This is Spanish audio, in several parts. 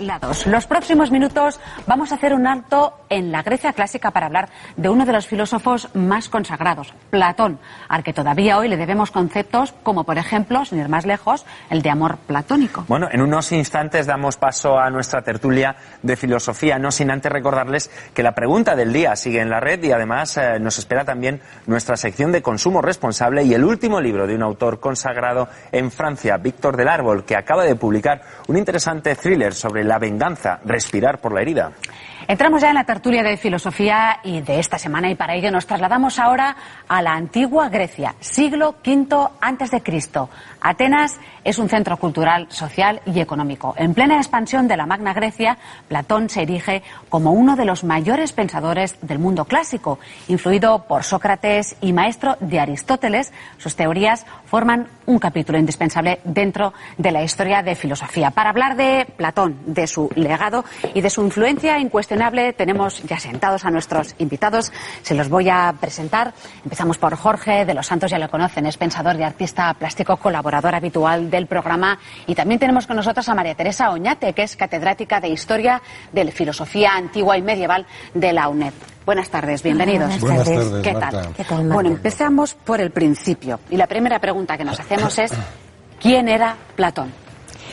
Lados. Los próximos minutos vamos a hacer un alto en la Grecia clásica para hablar de uno de los filósofos más consagrados, Platón, al que todavía hoy le debemos conceptos como, por ejemplo, sin ir más lejos, el de amor platónico. Bueno, en unos instantes damos paso a nuestra tertulia de filosofía, no sin antes recordarles que la pregunta del día sigue en la red y además eh, nos espera también nuestra sección de consumo responsable y el último libro de un autor consagrado en Francia, Víctor del Árbol, que acaba de publicar un interesante thriller sobre la venganza, respirar por la herida. Entramos ya en la tertulia de filosofía y de esta semana y para ello nos trasladamos ahora a la antigua Grecia, siglo V antes de Cristo. Atenas es un centro cultural, social y económico. En plena expansión de la Magna Grecia, Platón se erige como uno de los mayores pensadores del mundo clásico, influido por Sócrates y maestro de Aristóteles. Sus teorías forman un capítulo indispensable dentro de la historia de filosofía. Para hablar de Platón, de su legado y de su influencia incuestionable, tenemos ya sentados a nuestros invitados. Se los voy a presentar. Empezamos por Jorge de los Santos, ya lo conocen, es pensador y artista plástico colaborador habitual del programa. Y también tenemos con nosotros a María Teresa Oñate, que es catedrática de Historia de Filosofía Antigua y Medieval de la UNED. Buenas tardes, bienvenidos. Buenas tardes, ¿Qué tal? ¿Qué tal, bueno, empezamos por el principio. Y la primera pregunta que nos hacemos es, ¿quién era Platón?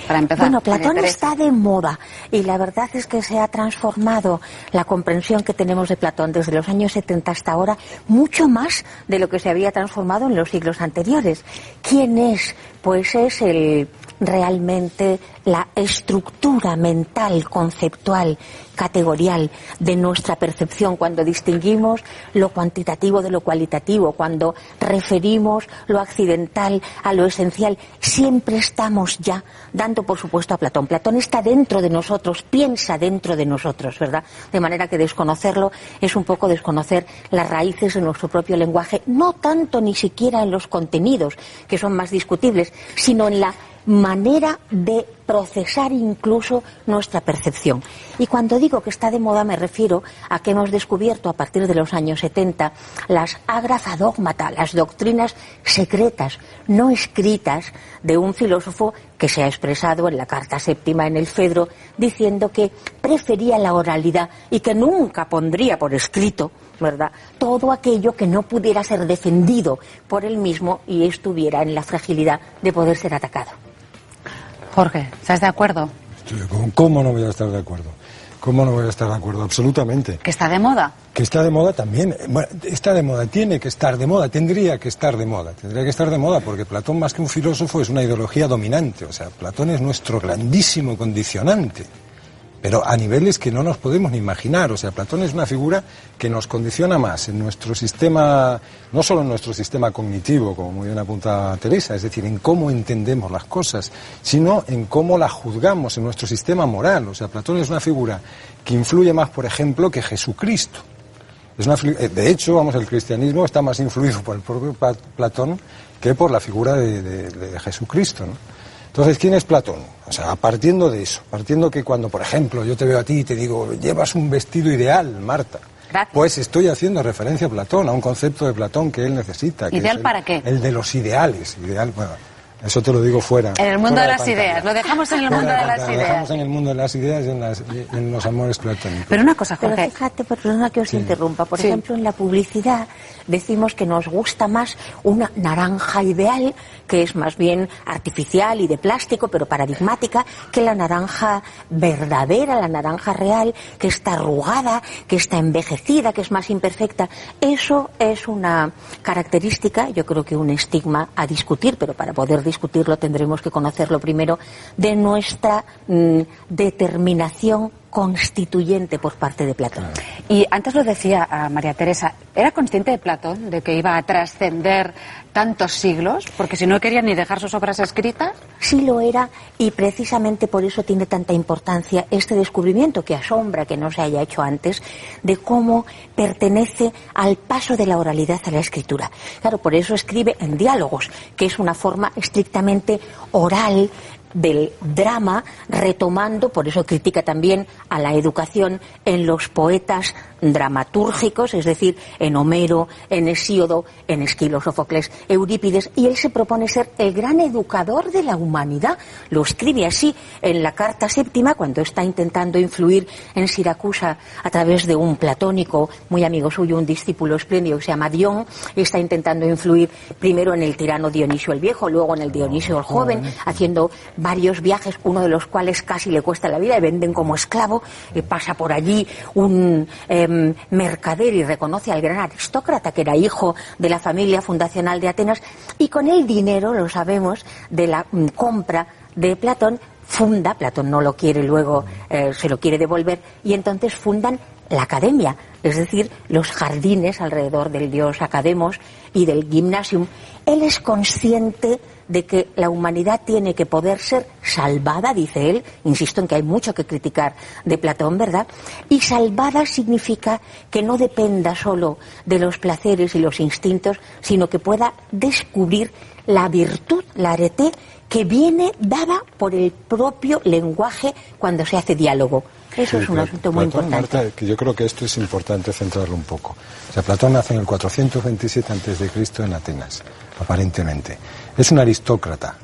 Para empezar. Bueno, Platón está de moda y la verdad es que se ha transformado la comprensión que tenemos de Platón desde los años 70 hasta ahora mucho más de lo que se había transformado en los siglos anteriores. ¿Quién es? Pues es el realmente la estructura mental, conceptual, categorial de nuestra percepción cuando distinguimos lo cuantitativo de lo cualitativo, cuando referimos lo accidental a lo esencial, siempre estamos ya dando por supuesto a Platón. Platón está dentro de nosotros, piensa dentro de nosotros, ¿verdad? De manera que desconocerlo es un poco desconocer las raíces de nuestro propio lenguaje, no tanto ni siquiera en los contenidos, que son más discutibles, sino en la manera de procesar incluso nuestra percepción. Y cuando digo que está de moda me refiero a que hemos descubierto a partir de los años 70 las agrafa dogmata, las doctrinas secretas, no escritas, de un filósofo que se ha expresado en la carta séptima en el Fedro diciendo que prefería la oralidad y que nunca pondría por escrito ¿verdad? Todo aquello que no pudiera ser defendido por él mismo y estuviera en la fragilidad de poder ser atacado. Jorge, ¿estás de acuerdo? Estoy- ¿Cómo- ¿Cómo no voy a estar de acuerdo? ¿Cómo no voy a estar de acuerdo? Absolutamente. ¿Que está de moda? Que está de moda también. Bueno, está de moda, tiene que estar de moda, tendría que estar de moda. Tendría que estar de moda porque Platón, más que un filósofo, es una ideología dominante. O sea, Platón es nuestro grandísimo condicionante. Pero a niveles que no nos podemos ni imaginar. O sea, Platón es una figura que nos condiciona más en nuestro sistema, no solo en nuestro sistema cognitivo, como muy bien apunta Teresa, es decir, en cómo entendemos las cosas, sino en cómo las juzgamos, en nuestro sistema moral. O sea, Platón es una figura que influye más, por ejemplo, que Jesucristo. Es una eh, de hecho, vamos, el cristianismo está más influido por el propio Platón que por la figura de, de- de Jesucristo. ¿no? Entonces, ¿quién es Platón? O sea, partiendo de eso, partiendo que cuando, por ejemplo, yo te veo a ti y te digo, llevas un vestido ideal, Marta. Gracias. Pues estoy haciendo referencia a Platón, a un concepto de Platón que él necesita. que ¿Ideal es el- para qué? El de los ideales. Ideal, bueno, eso te lo digo fuera. En el mundo de las pantalla. ideas. Lo dejamos en el Fuera mundo de las pantalla, Lo dejamos ideas. en el mundo de las ideas y en, las- y en los amores platónicos. Pero una cosa, Pero Jorge. fíjate, perdona que os interrumpa. Por Sí. ejemplo, en la publicidad decimos que nos gusta más una naranja ideal, que es más bien artificial y de plástico, pero paradigmática, que la naranja verdadera, la naranja real, que está arrugada, que está envejecida, que es más imperfecta. Eso es una característica, yo creo que un estigma a discutir, pero para poder discutirlo tendremos que conocerlo primero, de nuestra mm, determinación constituyente por parte de Platón. Y antes lo decía a María Teresa, ¿era consciente de Platón de que iba a trascender tantos siglos? Porque si no quería ni dejar sus obras escritas. Sí lo era y precisamente por eso tiene tanta importancia este descubrimiento que asombra que no se haya hecho antes de cómo pertenece al paso de la oralidad a la escritura. Claro, por eso escribe en diálogos, que es una forma estrictamente oral del drama, retomando, por eso critica también a la educación en los poetas dramatúrgicos, es decir, en Homero, en Hesíodo, en Esquilo, Sófocles, Eurípides, y él se propone ser el gran educador de la humanidad. Lo escribe así en la carta séptima, cuando está intentando influir en Siracusa a través de un platónico muy amigo suyo, un discípulo espléndido que se llama Dion, está intentando influir primero en el tirano Dionisio el Viejo, luego en el Dionisio el Joven, haciendo varios viajes, uno de los cuales casi le cuesta la vida y venden como esclavo, y pasa por allí un em, mercader y reconoce al gran aristócrata que era hijo de la familia fundacional de Atenas y con el dinero, lo sabemos, de la mm, compra de Platón, funda, Platón no lo quiere luego, eh, se lo quiere devolver, y entonces fundan la academia, es decir, los jardines alrededor del dios Academos y del gymnasium. Él es consciente de que la humanidad tiene que poder ser salvada, dice él, insisto en que hay mucho que criticar de Platón, ¿verdad? Y salvada significa que no dependa solo de los placeres y los instintos, sino que pueda descubrir la virtud, la arete, que viene dada por el propio lenguaje cuando se hace diálogo. Eso es un asunto muy importante. Marta, que yo creo que esto es importante centrarlo un poco. O sea, Platón nace en el 427 a.C. en Atenas, aparentemente. Es un aristócrata,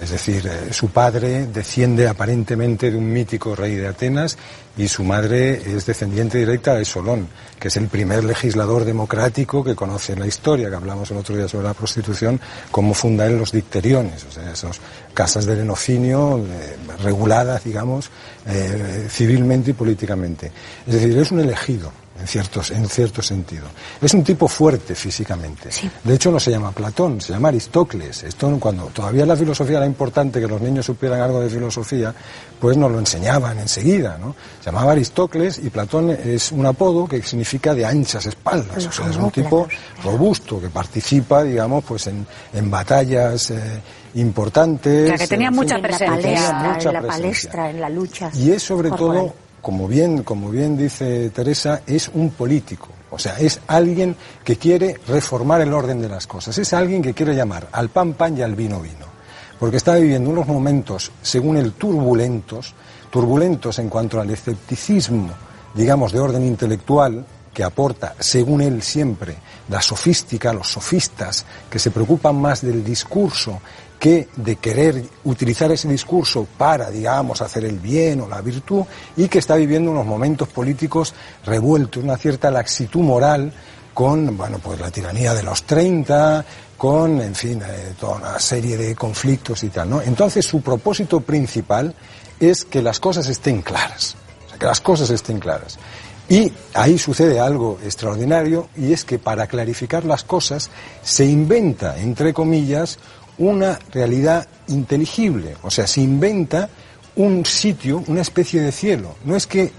es decir, eh, su padre desciende aparentemente de un mítico rey de Atenas y su madre es descendiente directa de Solón, que es el primer legislador democrático que conoce en la historia, que hablamos el otro día sobre la prostitución, cómo funda él los dicteriones, o sea, esas casas de lenocinio eh, reguladas, digamos, eh, civilmente y políticamente. Es decir, es un elegido en, ciertos, en cierto sentido. Es un tipo fuerte físicamente. De hecho, no se llama Platón, se llama Aristócles. Esto, cuando todavía la filosofía era importante que los niños supieran algo de filosofía, pues nos lo enseñaban enseguida. ¿no? Se llamaba Aristócles y Platón es un apodo que significa de anchas espaldas. O sea, es un tipo robusto que participa, digamos, pues en, en batallas. Eh, importantes. que tenía mucha presencia. En la palestra, en la lucha. Y es sobre todo como bien, como bien dice Teresa, es un político. O sea, es alguien que quiere reformar el orden de las cosas. Es alguien que quiere llamar al pan pan y al vino vino. Porque está viviendo unos momentos, según él, turbulentos, turbulentos en cuanto al escepticismo, digamos, de orden intelectual, que aporta, según él siempre, la sofística, los sofistas, que se preocupan más del discurso que de querer utilizar ese discurso para, digamos, hacer el bien o la virtud y que está viviendo unos momentos políticos revueltos, una cierta laxitud moral con, bueno, pues la tiranía de los 30, con, en fin, eh, toda una serie de conflictos y tal, ¿no? Entonces su propósito principal es que las cosas estén claras, o sea, que las cosas estén claras. Y ahí sucede algo extraordinario y es que para clarificar las cosas se inventa, entre comillas, una realidad inteligible, o sea, se inventa un sitio, una especie de cielo. No es que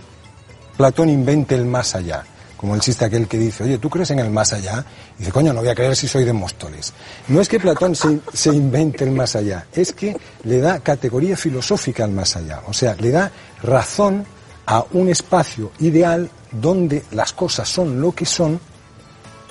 Platón invente el más allá, como el chiste aquel que dice, oye, ¿tú crees en el más allá? Y dice, coño, no voy a creer si soy de Móstoles. No es que Platón se, se, invente el más allá, es que le da categoría filosófica al más allá, o sea, le da razón a un espacio ideal donde las cosas son lo que son,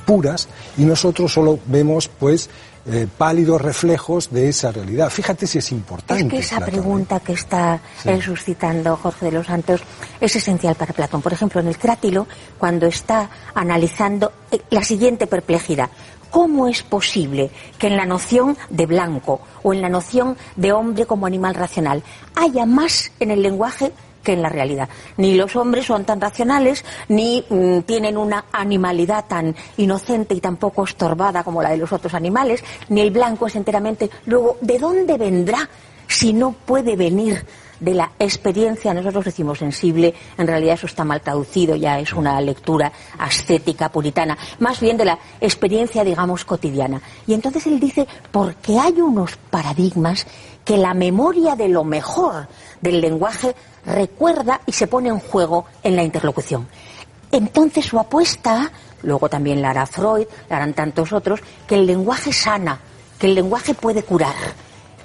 puras, y nosotros solo vemos, pues, eh, pálidos reflejos de esa realidad. Fíjate si es importante. Es que esa pregunta que está suscitando Jorge de los Santos es esencial para Platón. Por ejemplo, en el Crátilo, cuando está analizando eh, la siguiente perplejidad. ¿Cómo es posible que en la noción de blanco o en la noción de hombre como animal racional haya más en el lenguaje que en la realidad. Ni los hombres son tan racionales, ni mm, tienen una animalidad tan inocente y tan poco estorbada como la de los otros animales, ni el blanco es enteramente. Luego, ¿de dónde vendrá si no puede venir de la experiencia, nosotros decimos sensible, en realidad eso está mal traducido, ya es una lectura ascética puritana, más bien de la experiencia, digamos, cotidiana. Y entonces él dice, porque hay unos paradigmas que la memoria de lo mejor del lenguaje recuerda y se pone en juego en la interlocución. Entonces su apuesta, luego también la hará Freud, la harán tantos otros, que el lenguaje sana, que el lenguaje puede curar,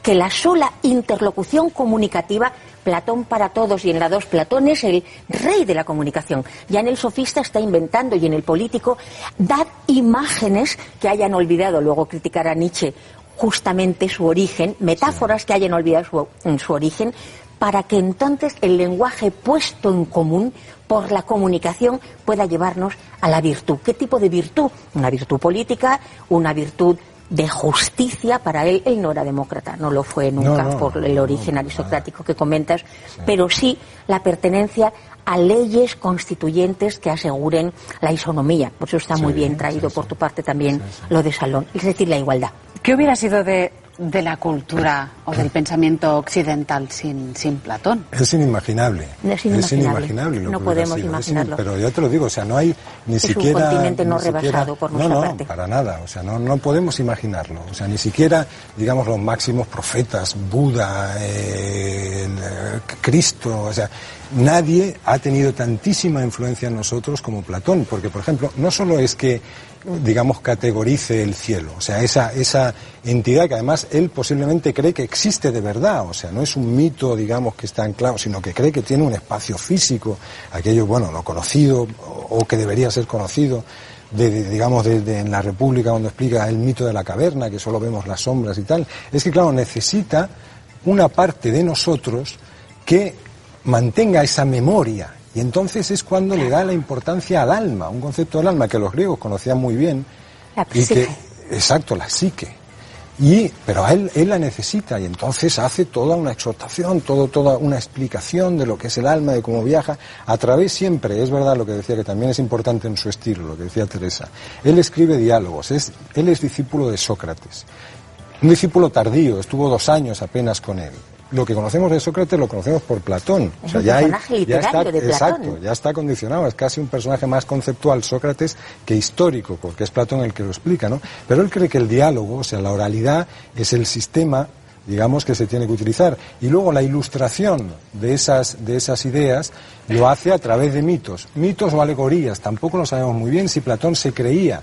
que la sola interlocución comunicativa Platón para todos y en la dos Platón es el rey de la comunicación. Ya en el sofista está inventando y en el político dar imágenes que hayan olvidado, luego criticar a Nietzsche justamente su origen, metáforas que hayan olvidado su, su origen, para que entonces el lenguaje puesto en común por la comunicación pueda llevarnos a la virtud. ¿Qué tipo de virtud? Una virtud política, una virtud de justicia para él. Él no era demócrata, no lo fue nunca por el origen aristocrático que comentas, pero sí la pertenencia a leyes constituyentes que aseguren la isonomía. Por eso está muy bien traído por tu parte también lo de Salón, es decir, la igualdad. ¿Qué hubiera sido de, de la cultura o del pensamiento occidental sin, sin Platón? Es inimaginable. Es inimaginable. no podemos imaginarlo. pero yo te lo digo, o sea, no hay ni es siquiera... un continente no rebasado por nuestra no, para nada. O sea, no, no podemos imaginarlo. O sea, ni siquiera, digamos, los máximos profetas, Buda, eh, eh, Cristo, o sea, nadie ha tenido tantísima influencia en nosotros como Platón. Porque, por ejemplo, no solo es que digamos, categorice el cielo. O sea, esa, esa entidad que además él posiblemente cree que existe de verdad. O sea, no es un mito, digamos, que está anclado, sino que cree que tiene un espacio físico, aquello, bueno, lo conocido o, que debería ser conocido. De, digamos, de, en la República, cuando explica el mito de la caverna, que solo vemos las sombras y tal, es que, claro, necesita una parte de nosotros que mantenga esa memoria, y entonces es cuando le da la importancia al alma, un concepto del alma que los griegos conocían muy bien. La y que, exacto, la psique. Y, pero a él, él la necesita y entonces hace toda una exhortación, todo, toda una explicación de lo que es el alma, de cómo viaja, a través siempre, es verdad lo que decía, que también es importante en su estilo, lo que decía Teresa. Él escribe diálogos, es, él es discípulo de Sócrates. Un discípulo tardío, estuvo dos años apenas con él lo que conocemos de Sócrates lo conocemos por Platón. Es o sea, ya, ya está, de Platón. Exacto, ya está condicionado. Es casi un personaje más conceptual Sócrates que histórico, porque es Platón el que lo explica, ¿no? Pero él cree que el diálogo, o sea, la oralidad, es el sistema digamos que se tiene que utilizar y luego la ilustración de esas de esas ideas lo hace a través de mitos mitos o alegorías tampoco lo sabemos muy bien si Platón se creía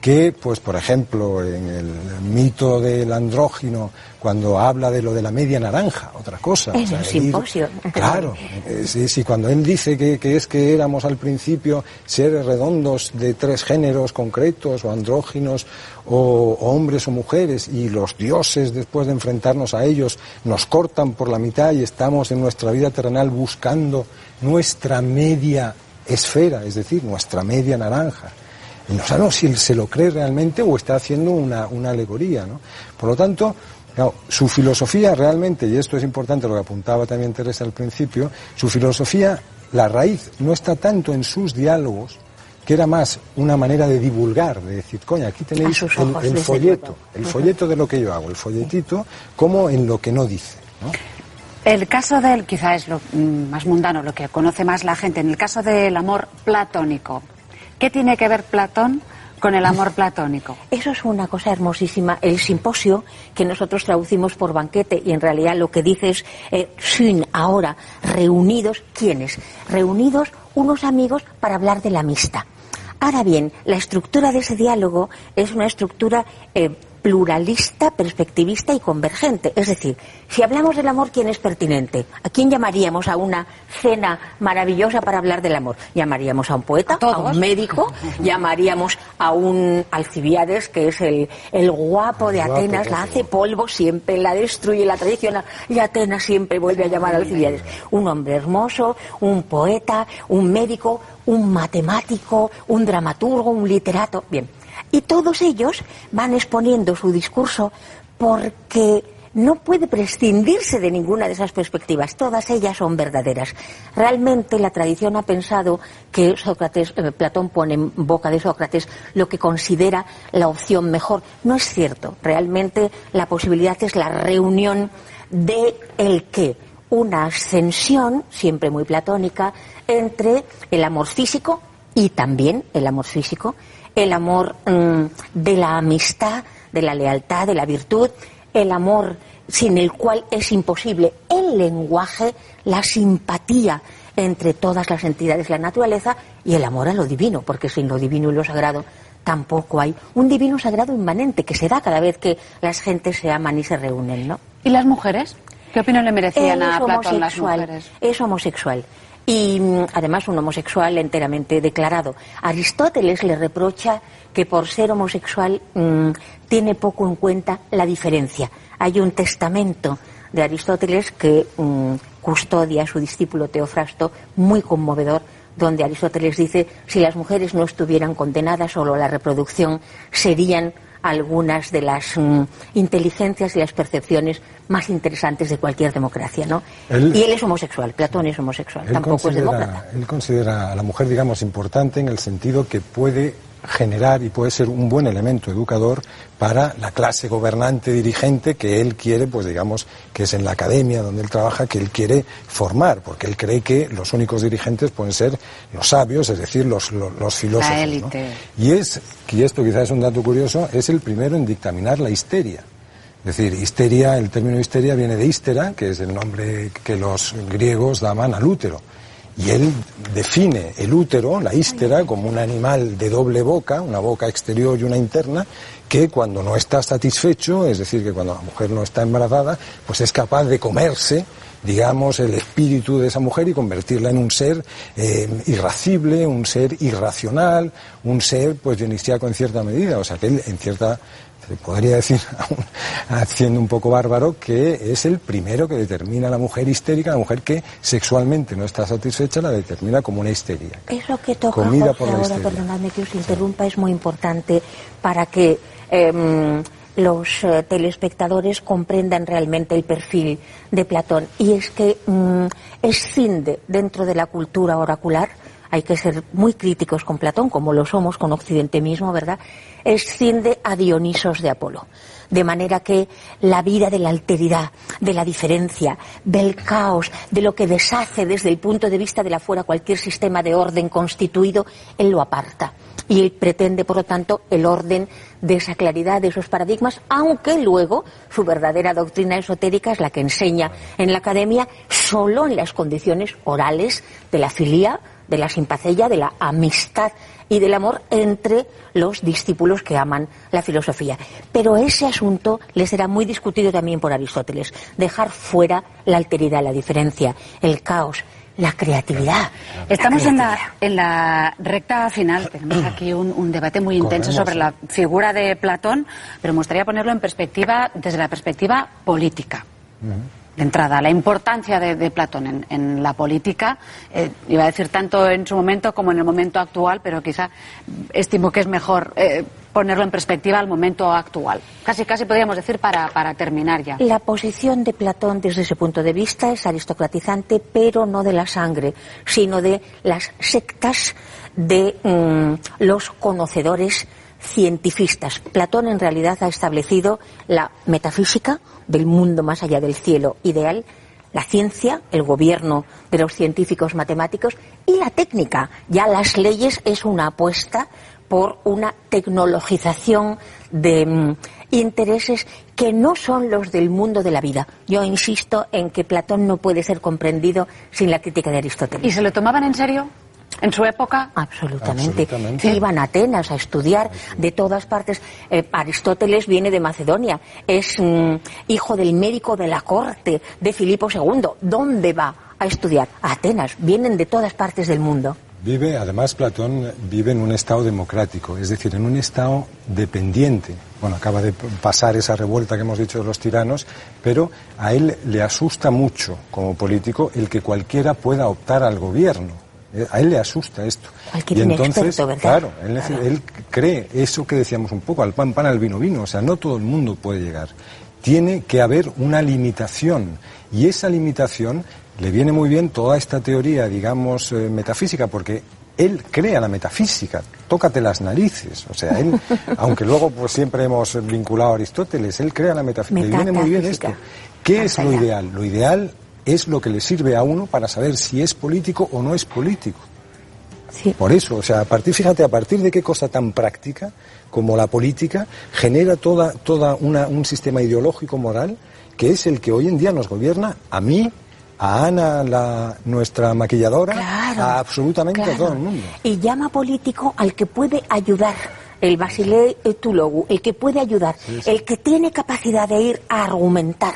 que, pues, por ejemplo, en el mito del andrógino, cuando habla de lo de la media naranja, otra cosa. En el simposio. claro, eh, sí, sí, cuando él dice que, que, es que éramos al principio seres redondos de tres géneros concretos, o andróginos, o, o hombres o mujeres, y los dioses, después de enfrentarnos a ellos, nos cortan por la mitad y estamos en nuestra vida terrenal buscando nuestra media esfera, es decir, nuestra media naranja no sabemos si él se lo cree realmente o está haciendo una, alegoría. ¿no? Por lo tanto, su filosofía realmente, y esto es importante lo que apuntaba también Teresa al principio, su filosofía, la raíz no está tanto en sus diálogos, que era más una manera de divulgar, de decir, coña, aquí tenéis el, folleto, el folleto de lo que yo hago, el folletito, como en lo que no dice. El caso del, quizá es lo mm, más mundano, lo que conoce más la gente, en el caso del amor platónico, ¿Qué tiene que ver Platón con el amor platónico. Eso es una cosa hermosísima. El simposio, que nosotros traducimos por banquete, y en realidad lo que dice es eh, sin ahora, reunidos, ¿quiénes? Reunidos unos amigos para hablar de la amistad. Ahora bien, la estructura de ese diálogo es una estructura eh, pluralista, perspectivista y convergente. Es decir, si hablamos del amor, ¿quién es pertinente? ¿A quién llamaríamos a una cena maravillosa para hablar del amor? ¿Llamaríamos a un poeta? ¿A, un médico? ¿Llamaríamos a un Alcibiades, que es el, el guapo de Atenas? La hace polvo siempre, la destruye, la traiciona y Atenas siempre vuelve a llamar a Alcibiades. Un hombre hermoso, un poeta, un médico, un matemático, un dramaturgo, un literato. Bien, y todos ellos van exponiendo su discurso porque no puede prescindirse de ninguna de esas perspectivas. Todas ellas son verdaderas. Realmente la tradición ha pensado que Sócrates, eh, Platón pone en boca de Sócrates lo que considera la opción mejor. No es cierto. Realmente la posibilidad es la reunión de el qué. Una ascensión, siempre muy platónica, entre el amor físico y también el amor físico el amor mm, de la amistad, de la lealtad, de la virtud, el amor sin el cual es imposible el lenguaje, la simpatía entre todas las entidades de la naturaleza y el amor a lo divino, porque sin lo divino y lo sagrado tampoco hay un divino sagrado inmanente que se da cada vez que las gentes se aman y se reúnen, ¿no? ¿Y las mujeres? ¿Qué opinión le merecían a Platón las mujeres? Es homosexual. Y mm, además un homosexual enteramente declarado. Aristóteles le reprocha que por ser homosexual mm, tiene poco en cuenta la diferencia. Hay un testamento de Aristóteles que mm, custodia a su discípulo Teofrasto, muy conmovedor, donde Aristóteles dice si las mujeres no estuvieran condenadas solo la reproducción serían algunas de las mm, inteligencias y las percepciones más interesantes de cualquier democracia, ¿no? y él es homosexual, Platón es homosexual, tampoco es demócrata. Él considera a la mujer, digamos, importante en el sentido que puede generar y puede ser un buen elemento educador para la clase gobernante dirigente que él quiere, pues digamos, que es en la academia donde él trabaja, que él quiere formar, porque él cree que los únicos dirigentes pueden ser los sabios, es decir, los, los, filósofos. Y es, y esto quizás es un dato curioso, es el primero en dictaminar la histeria. Es decir, histeria, el término histeria viene de histera, que es el nombre que los griegos daban al útero. Y él define el útero, la ístera, como un animal de doble boca, una boca exterior y una interna, que cuando no está satisfecho, es decir, que cuando la mujer no está embarazada, pues es capaz de comerse digamos, el espíritu de esa mujer y convertirla en un ser eh, irracible, un ser irracional, un ser, pues, dionisíaco en cierta medida. O sea, que él, en cierta podría decir, haciendo un poco bárbaro, que es el primero que determina a la mujer histérica, la mujer que sexualmente no está satisfecha, la determina como una histeria. Eso que toca Jorge, ahora, perdonadme que os interrumpa, es muy importante para que em, los eh, telespectadores comprendan realmente el perfil de Platón. Y es que mm, escinde dentro de la cultura oracular hay que ser muy críticos con Platón, como lo somos con Occidente mismo, ¿verdad? Esciende a Dionisos de Apolo. De manera que la vida de la alteridad, de la diferencia, del caos, de lo que deshace desde el punto de vista de la fuera cualquier sistema de orden constituido, él lo aparta. Y él pretende, por lo tanto, el orden de esa claridad, de esos paradigmas, aunque luego su verdadera doctrina esotérica es la que enseña en la academia solo en las condiciones orales de la filía, de la simpatía, de la amistad y del amor entre los discípulos que aman la filosofía. Pero ese asunto le será muy discutido también por Aristóteles. Dejar fuera la alteridad, la diferencia, el caos, la creatividad. Estamos En, la, en la recta final. Tenemos aquí un, debate muy intenso sobre la figura de Platón, pero me gustaría ponerlo en perspectiva desde la perspectiva política de entrada, la importancia de, Platón en, la política, eh, iba a decir tanto en su momento como en el momento actual, pero quizá estimo que es mejor eh, ponerlo en perspectiva al momento actual. Casi, casi podríamos decir para, para terminar ya. La posición de Platón desde ese punto de vista es aristocratizante, pero no de la sangre, sino de las sectas de mm, los conocedores cientifistas. Platón en realidad ha establecido la metafísica del mundo más allá del cielo ideal, la ciencia, el gobierno de los científicos matemáticos y la técnica. Ya las leyes es una apuesta por una tecnologización de mm, intereses que no son los del mundo de la vida. Yo insisto en que Platón no puede ser comprendido sin la crítica de Aristóteles. ¿Y se lo tomaban en serio? ¿En su época? Absolutamente. Iban a Atenas a estudiar de todas partes. Eh, Aristóteles viene de Macedonia, es mm, hijo del médico de la corte de Filipo II. ¿Dónde va a estudiar? A Atenas. Vienen de todas partes del mundo. Vive, además Platón vive en un estado democrático, es decir, en un estado dependiente. Bueno, acaba de pasar esa revuelta que hemos dicho de los tiranos, pero a él le asusta mucho como político el que cualquiera pueda optar al gobierno a él le asusta esto. y entonces, claro, él, cree eso que decíamos un poco, al pan pan, al vino vino, o sea, no todo el mundo puede llegar. Tiene que haber una limitación y esa limitación le viene muy bien toda esta teoría, digamos, eh, metafísica, porque él crea la metafísica, tócate las narices, o sea, él, aunque luego pues siempre hemos vinculado a Aristóteles, él crea la metafísica, le viene muy bien esto. ¿Qué es lo ideal? Lo ideal es lo que le sirve a uno para saber si es político o no es político. Por eso, o sea, a partir, fíjate, a partir de qué cosa tan práctica como la política genera toda, toda una, un sistema ideológico moral que es el que hoy en día nos gobierna a mí, a Ana, la, nuestra maquilladora, Claro, a absolutamente claro. a todo el mundo. Y llama político al que puede ayudar. El Basilei Etulogu, el que puede ayudar, el que tiene capacidad de ir a argumentar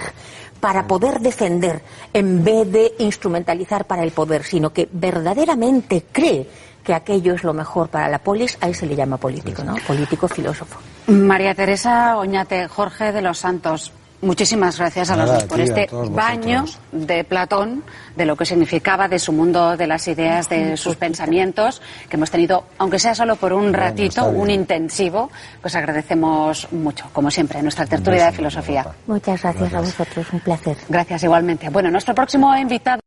para poder defender en vez de instrumentalizar para el poder, sino que verdaderamente cree que aquello es lo mejor para la polis, a ese le llama político, ¿no? Político filósofo. María Teresa Oñate, Jorge de los Santos, muchísimas gracias a los dos por este baño vosotros. de Platón, de lo que significaba, de su mundo de las ideas, de sus pensamientos, que hemos tenido, aunque sea solo por un Bueno, ratito, un intensivo, pues agradecemos mucho, como siempre, nuestra tertulia de filosofía. Muchas gracias a vosotros, un placer. Gracias igualmente. Bueno, nuestro próximo invitado.